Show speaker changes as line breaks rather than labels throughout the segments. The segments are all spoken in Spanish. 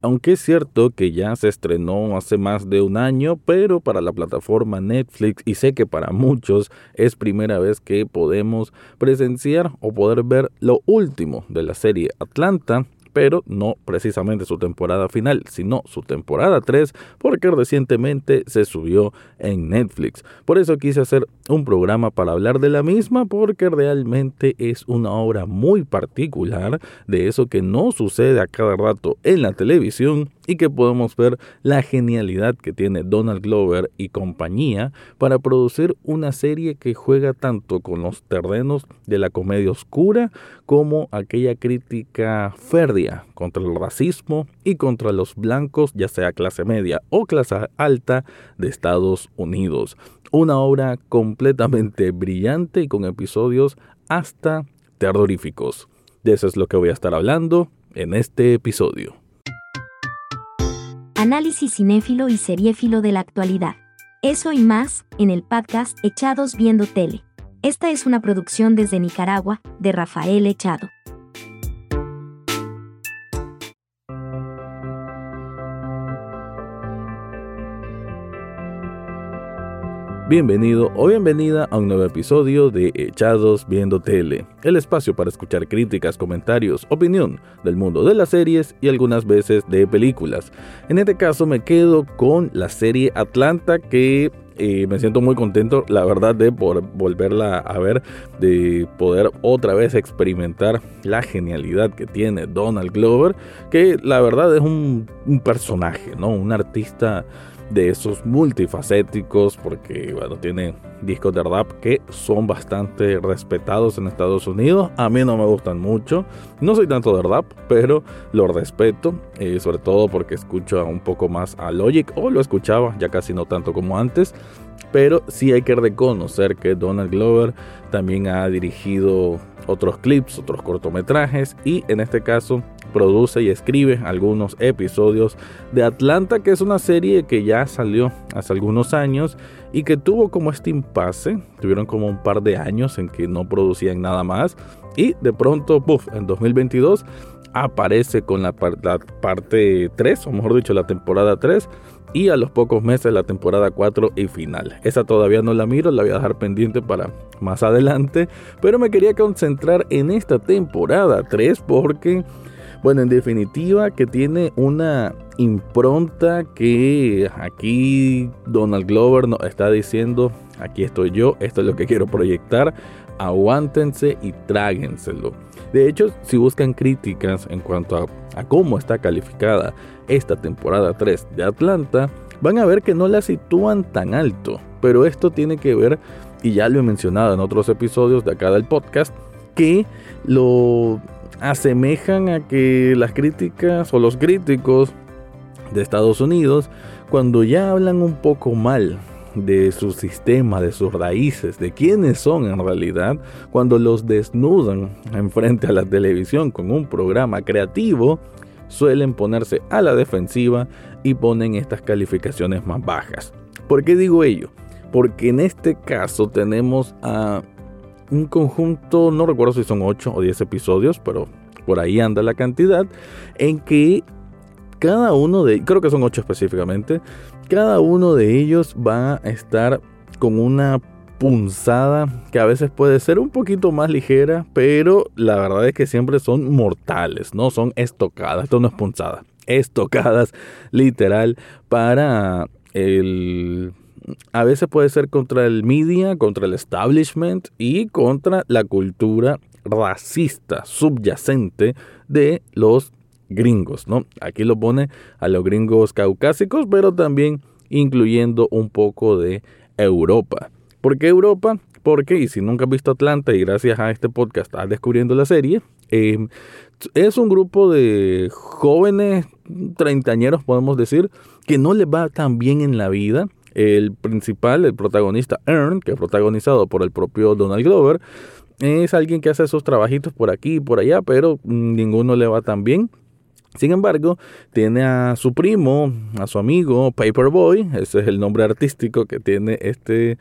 Aunque es cierto que ya se estrenó hace más de un año, pero para la plataforma Netflix y sé que para muchos es primera vez que podemos presenciar o poder ver lo último de la serie Atlanta, pero no precisamente su temporada final, sino su temporada 3, porque recientemente se subió en Netflix. Por eso quise hacer un programa para hablar de la misma, porque realmente es una obra muy particular de eso que no sucede a cada rato en la televisión y que podemos ver la genialidad que tiene Donald Glover y compañía para producir una serie que juega tanto con los terrenos de la comedia oscura como aquella crítica férrea contra el racismo y contra los blancos, ya sea clase media o clase alta de Estados Unidos. Una obra completamente brillante y con episodios hasta terroríficos. De eso es lo que voy a estar hablando en este episodio
análisis cinéfilo y seriéfilo de la actualidad. Eso y más, en el podcast Echados Viendo Tele. Esta es una producción desde Nicaragua, de Rafael Echado.
Bienvenido o bienvenida a un nuevo episodio de Echados Viendo Tele, el espacio para escuchar críticas, comentarios, opinión del mundo de las series y algunas veces de películas. En este caso me quedo con la serie Atlanta que eh, me siento muy contento, la verdad, de por volverla a ver, de poder otra vez experimentar la genialidad que tiene Donald Glover, que la verdad es un, un personaje, ¿no? Un artista de esos multifacéticos porque bueno tiene discos de rap que son bastante respetados en Estados Unidos. A mí no me gustan mucho. No soy tanto de rap pero lo respeto eh, sobre todo porque escucho un poco más a Logic o lo escuchaba ya casi no tanto como antes. Pero sí hay que reconocer que Donald Glover también ha dirigido otros clips, otros cortometrajes y en este caso produce y escribe algunos episodios de Atlanta, que es una serie que ya salió hace algunos años y que tuvo como este impasse, tuvieron como un par de años en que no producían nada más y de pronto, puff, en 2022 aparece con la, la parte 3, o mejor dicho, la temporada 3 y a los pocos meses la temporada 4 y final. Esa todavía no la miro, la voy a dejar pendiente para más adelante, pero me quería concentrar en esta temporada 3 porque, bueno, en definitiva que tiene una impronta que aquí Donald Glover nos está diciendo, aquí estoy yo, esto es lo que quiero proyectar, aguántense y tráguenselo. De hecho, si buscan críticas en cuanto a, a cómo está calificada esta temporada 3 de Atlanta, van a ver que no la sitúan tan alto. Pero esto tiene que ver, y ya lo he mencionado en otros episodios de acá del podcast, que lo asemejan a que las críticas o los críticos de Estados Unidos, cuando ya hablan un poco mal de su sistema, de sus raíces, de quiénes son en realidad, cuando los desnudan enfrente a la televisión con un programa creativo, suelen ponerse a la defensiva y ponen estas calificaciones más bajas. ¿Por qué digo ello? Porque en este caso tenemos a un conjunto, no recuerdo si son 8 o 10 episodios, pero por ahí anda la cantidad, en que cada uno de, creo que son 8 específicamente, cada uno de ellos va a estar con una punzada que a veces puede ser un poquito más ligera, pero la verdad es que siempre son mortales, no son estocadas. Esto no es punzada, estocadas literal para el a veces puede ser contra el media, contra el establishment y contra la cultura racista subyacente de los gringos, ¿no? Aquí lo pone a los gringos caucásicos, pero también incluyendo un poco de Europa. ¿Por qué Europa? Porque, y si nunca has visto Atlanta y gracias a este podcast estás descubriendo la serie, em, es un grupo de jóvenes treintañeros, podemos decir, que no les va tan bien en la vida. El principal, el protagonista Ern, que es protagonizado por el propio Donald Glover, es alguien que hace sus trabajitos por aquí y por allá, pero ninguno le va tan bien. Sin embargo, tiene a su primo, a su amigo Paperboy, ese es el nombre artístico que tiene este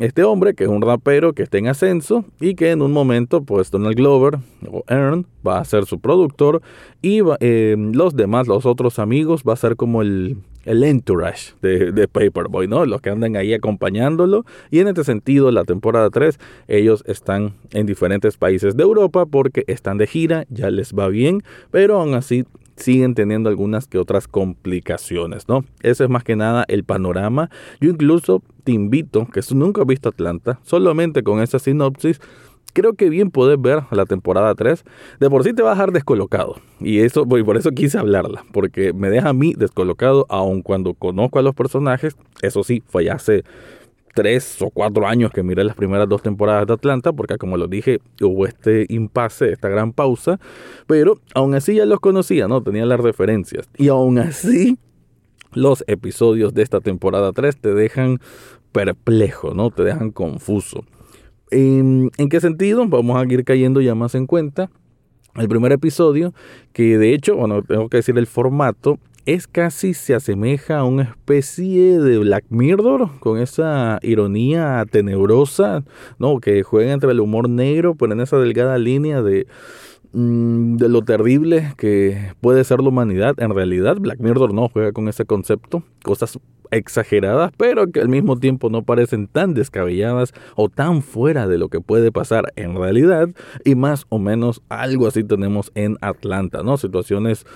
este hombre, que es un rapero que está en ascenso y que en un momento, pues Donald Glover o Aaron va a ser su productor y eh, los demás, los otros amigos, va a ser como el, el entourage de, de, Paperboy, ¿no? Los que andan ahí acompañándolo. Y en este sentido, la temporada 3, ellos están en diferentes países de Europa porque están de gira, ya les va bien, pero aún así siguen teniendo algunas que otras complicaciones, ¿no? Ese es más que nada el panorama. Yo incluso te invito, que nunca has visto Atlanta, solamente con esa sinopsis, creo que bien puedes ver la temporada 3. De por sí te va a dejar descolocado. Y eso, por eso quise hablarla, porque me deja a mí descolocado, aun cuando conozco a los personajes. Eso sí, fue ya hace tres o cuatro años que miré las primeras dos temporadas de Atlanta, porque como lo dije, hubo este impasse, esta gran pausa, pero aún así ya los conocía, ¿no? Tenía las referencias. Y aún así, los episodios de esta temporada 3 te dejan perplejo, ¿no? Te dejan confuso. ¿En, ¿En qué sentido? Vamos a ir cayendo ya más en cuenta. El primer episodio, que de hecho, bueno, tengo que decir el formato, es casi se asemeja a una especie de Black Mirror con esa ironía tenebrosa, ¿no? Que juega entre el humor negro, pero en esa delgada línea de mm, de lo terrible que puede ser la humanidad. En realidad, Black Mirror no juega con ese concepto, cosas exageradas, pero que al mismo tiempo no parecen tan descabelladas o tan fuera de lo que puede pasar en realidad. Y más o menos algo así tenemos en Atlanta, ¿no? Situaciones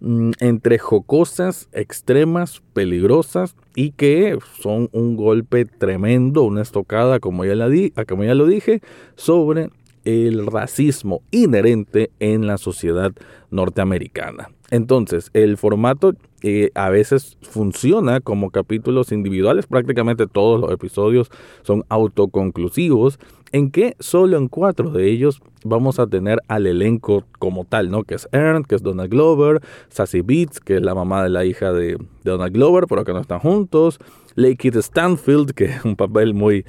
Mm, entre jocosas, extremas, peligrosas y que son un golpe tremendo, una estocada, como ya, la di, como ya lo dije, sobre el racismo inherente en la sociedad norteamericana. Entonces, el formato eh, a veces funciona como capítulos individuales, prácticamente todos los episodios son autoconclusivos, en que solo en cuatro de ellos vamos a tener al elenco como tal, ¿no? Que es Ern, que es Donald Glover, Sassy Beats, que es la mamá de la hija de, Donald Glover, pero que no están juntos, Lake Stanfield, que es un papel muy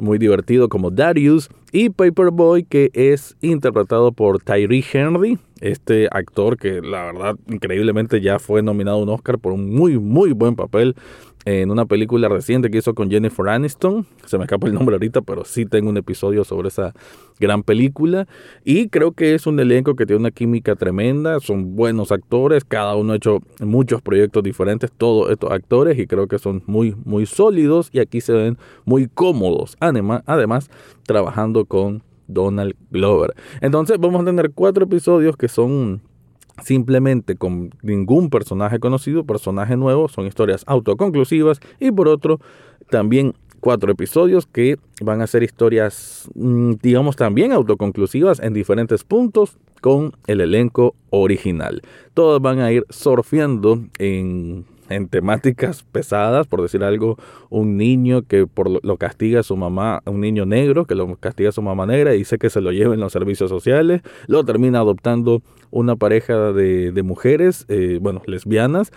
muy divertido como Darius, y Paperboy, que es interpretado por Tyree Henry, este actor que la verdad increíblemente ya fue nominado a un Oscar por un muy muy buen papel en una película reciente que hizo con Jennifer Aniston. Se me escapa el nombre ahorita, pero sí tengo un episodio sobre esa gran película. Y creo que es un elenco que tiene una química tremenda. Son buenos actores. Cada uno ha hecho muchos proyectos diferentes, todos estos actores. Y creo que son muy, muy sólidos. Y aquí se ven muy cómodos. Además, además trabajando con Donald Glover. Entonces vamos a tener cuatro episodios que son simplemente con ningún personaje conocido, personaje nuevo, son historias autoconclusivas y por otro también cuatro episodios que van a ser historias, mm, digamos, también autoconclusivas en diferentes puntos con el elenco original. Todos van a ir surfeando en en temáticas pesadas, por decir algo, un niño que por lo, castiga a su mamá, un niño negro que lo castiga a su mamá negra y dice que se lo lleven los servicios sociales, lo termina adoptando una pareja de, mujeres, eh, bueno, lesbianas,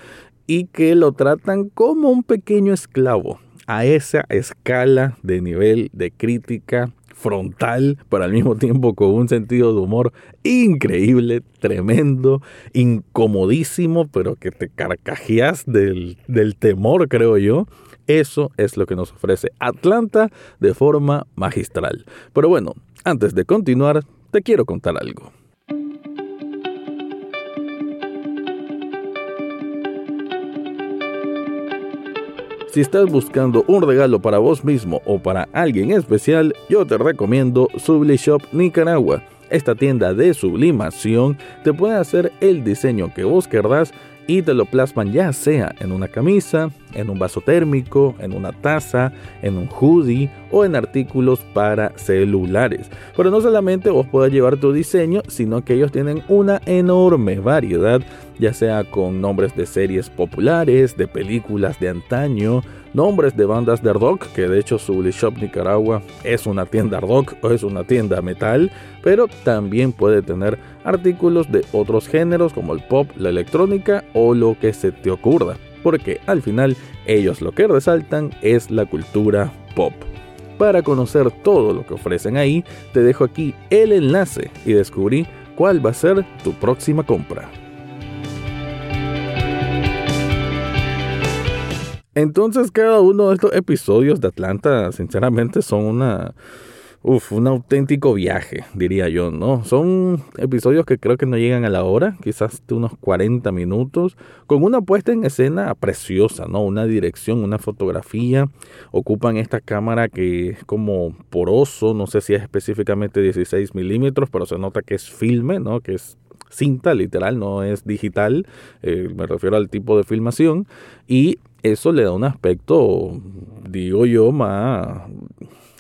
y que lo tratan como un pequeño esclavo a esa escala de nivel de crítica frontal, pero al mismo tiempo con un sentido de humor increíble, tremendo, incomodísimo, pero que te carcajeas del, del temor, creo yo. Eso es lo que nos ofrece Atlanta de forma magistral. Pero bueno, antes de continuar, te quiero contar algo. Si estás buscando un regalo para vos mismo o para alguien especial, yo te recomiendo Shop Nicaragua. Esta tienda de sublimación te puede hacer el diseño que vos querrás y te lo plasman ya sea en una camisa, en un vaso térmico, en una taza, en un hoodie o en artículos para celulares. Pero no solamente vos puedes llevar tu diseño, sino que ellos tienen una enorme variedad, ya sea con nombres de series populares, de películas de antaño, nombres de bandas de rock, que de hecho su Shop Nicaragua es una tienda rock o es una tienda metal, pero también puede tener artículos de otros géneros como el pop, la electrónica o lo que se te ocurra, porque al final ellos lo que resaltan es la cultura pop. Para conocer todo lo que ofrecen ahí, te dejo aquí el enlace y descubrí cuál va a ser tu próxima compra. Entonces cada uno de estos episodios de Atlanta, sinceramente, son una... Uf, un auténtico viaje, diría yo, ¿no? Son episodios que creo que no llegan a la hora, quizás de unos 40 minutos, con una puesta en escena preciosa, ¿no? Una dirección, una fotografía. Ocupan esta cámara que es como poroso, no sé si es específicamente 16 milímetros, pero se nota que es filme, ¿no? Que es cinta, literal, no es digital, eh, me refiero al tipo de filmación, y eso le da un aspecto, digo yo, más,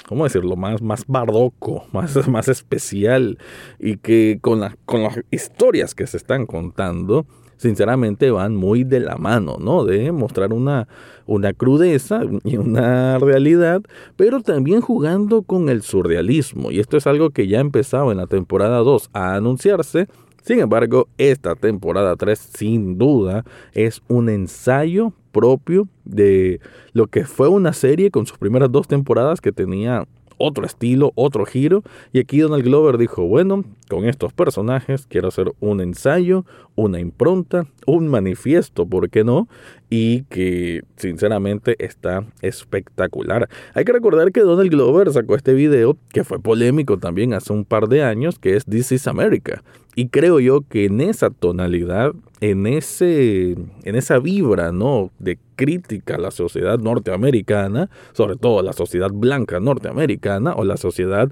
¿cómo decirlo? Más, más barroco, más, más especial, y que con, la, con las historias que se están contando, sinceramente van muy de la mano, ¿no? De mostrar una, una crudeza y una realidad, pero también jugando con el surrealismo. Y esto es algo que ya empezaba en la temporada 2 a anunciarse sin embargo, esta temporada 3 sin duda es un ensayo propio de lo que fue una serie con sus primeras dos temporadas que tenía otro estilo, otro giro. Y aquí Donald Glover dijo, bueno, con estos personajes quiero hacer un ensayo, una impronta, un manifiesto, ¿por qué no? Y que sinceramente está espectacular. Hay que recordar que Donald Glover sacó este video que fue polémico también hace un par de años, que es This is America. Y creo yo que en esa tonalidad, en, ese, en esa vibra ¿no? de crítica a la sociedad norteamericana, sobre todo a la sociedad blanca norteamericana o la sociedad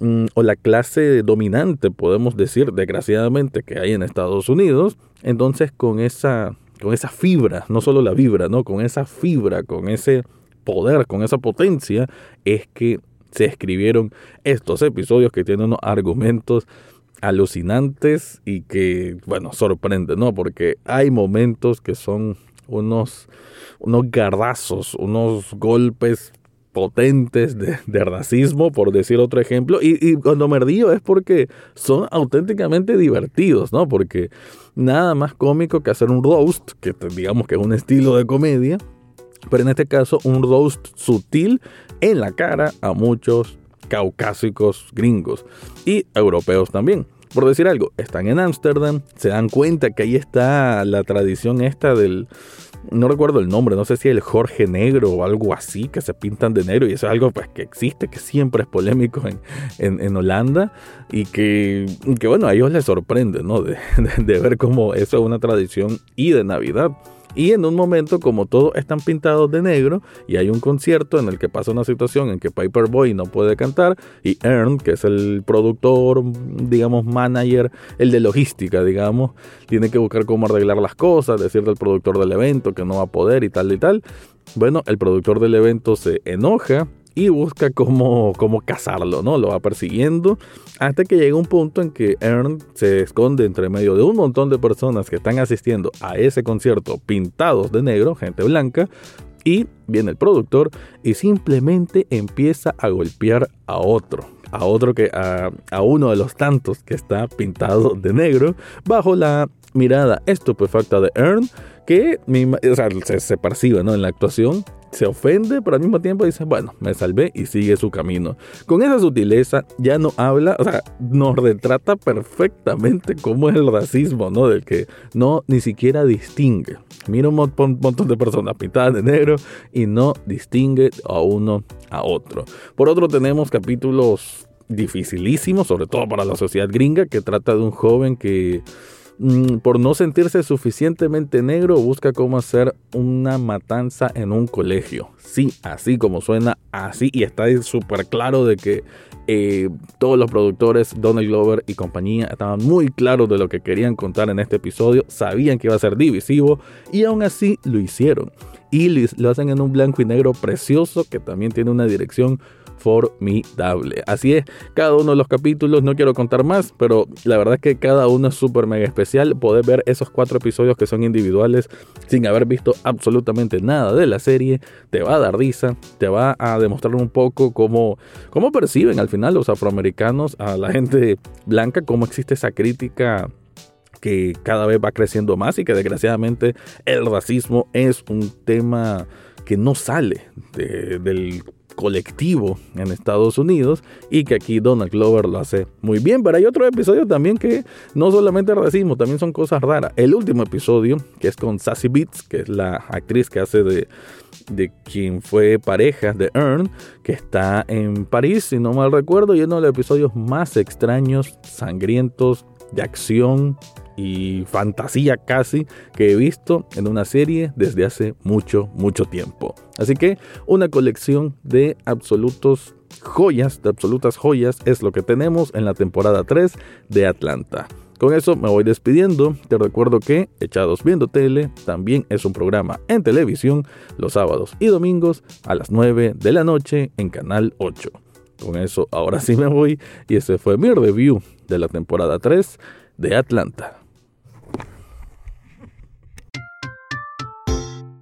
mm, o la clase dominante, podemos decir, desgraciadamente, que hay en Estados Unidos, entonces con esa, con esa fibra, no solo la vibra, ¿no? con esa fibra, con ese poder, con esa potencia, es que se escribieron estos episodios que tienen unos argumentos alucinantes y que, bueno, sorprende, ¿no? Porque hay momentos que son unos, unos gardazos, unos golpes potentes de, racismo, por decir otro ejemplo. Y, y, cuando me río es porque son auténticamente divertidos, ¿no? Porque nada más cómico que hacer un roast, que digamos que es un estilo de comedia, pero en este caso un roast sutil en la cara a muchos caucásicos gringos y europeos también. Por decir algo, están en Ámsterdam, se dan cuenta que ahí está la tradición esta del, no recuerdo el nombre, no sé si el Jorge Negro o algo así, que se pintan de negro y eso es algo pues, que existe, que siempre es polémico en, en, Holanda y que, que, bueno, a ellos les sorprende, ¿no? de ver cómo eso es una tradición y de Navidad. Y en un momento, como todos están pintados de negro y hay un concierto en el que pasa una situación en que Boy no puede cantar y Ern, que es el productor, digamos, manager, el de logística, digamos, tiene que buscar cómo arreglar las cosas, decirle al productor del evento que no va a poder y tal y tal. Bueno, el productor del evento se enoja y busca cómo, cómo cazarlo, ¿no? Lo va persiguiendo hasta que llega un punto en que Ern se esconde entre medio de un montón de personas que están asistiendo a ese concierto pintados de negro, gente blanca, y viene el productor y simplemente empieza a golpear a otro. A otro que a, a uno de los tantos que está pintado de negro, bajo la mirada estupefacta de Ern, que o sea, se, se percibe ¿no? en la actuación se ofende, pero al mismo tiempo dice, bueno, me salvé y sigue su camino. Con esa sutileza ya no habla, o sea, nos retrata perfectamente cómo es el racismo, ¿no? Del que no ni siquiera distingue. Mira un montón de personas pintadas de negro y no distingue a uno a otro. Por otro tenemos capítulos dificilísimos, sobre todo para la sociedad gringa, que trata de un joven que por no sentirse suficientemente negro, busca cómo hacer una matanza en un colegio. Sí, así como suena, así, y está súper claro de que eh, todos los productores, Donald Glover y compañía, estaban muy claros de lo que querían contar en este episodio, sabían que iba a ser divisivo, y aún así lo hicieron. Y lo hacen en un blanco y negro precioso que también tiene una dirección formidable. Así es, cada uno de los capítulos, no quiero contar más, pero la verdad es que cada uno es súper mega especial. Poder ver esos cuatro episodios que son individuales sin haber visto absolutamente nada de la serie, te va a dar risa, te va a demostrar un poco cómo, cómo perciben al final los afroamericanos a la gente blanca, cómo existe esa crítica que cada vez va creciendo más y que desgraciadamente el racismo es un tema que no sale del colectivo en Estados Unidos y que aquí Donald Glover lo hace muy bien. Pero hay otro episodio también que no solamente racismo, también son cosas raras. El último episodio, que es con Sassy Beats, que es la actriz que hace de, de quien fue pareja de Earn, que está en París, si no mal recuerdo, y uno de los episodios más extraños, sangrientos, de acción y fantasía casi que he visto en una serie desde hace mucho, mucho tiempo. Así que una colección de absolutos joyas, de absolutas joyas, es lo que tenemos en la temporada 3 de Atlanta. Con eso me voy despidiendo. Te recuerdo que Echados Viendo Tele también es un programa en televisión los sábados y domingos a las 9 de la noche en Canal 8. Con eso ahora sí me voy y ese fue mi review de la temporada 3 de Atlanta.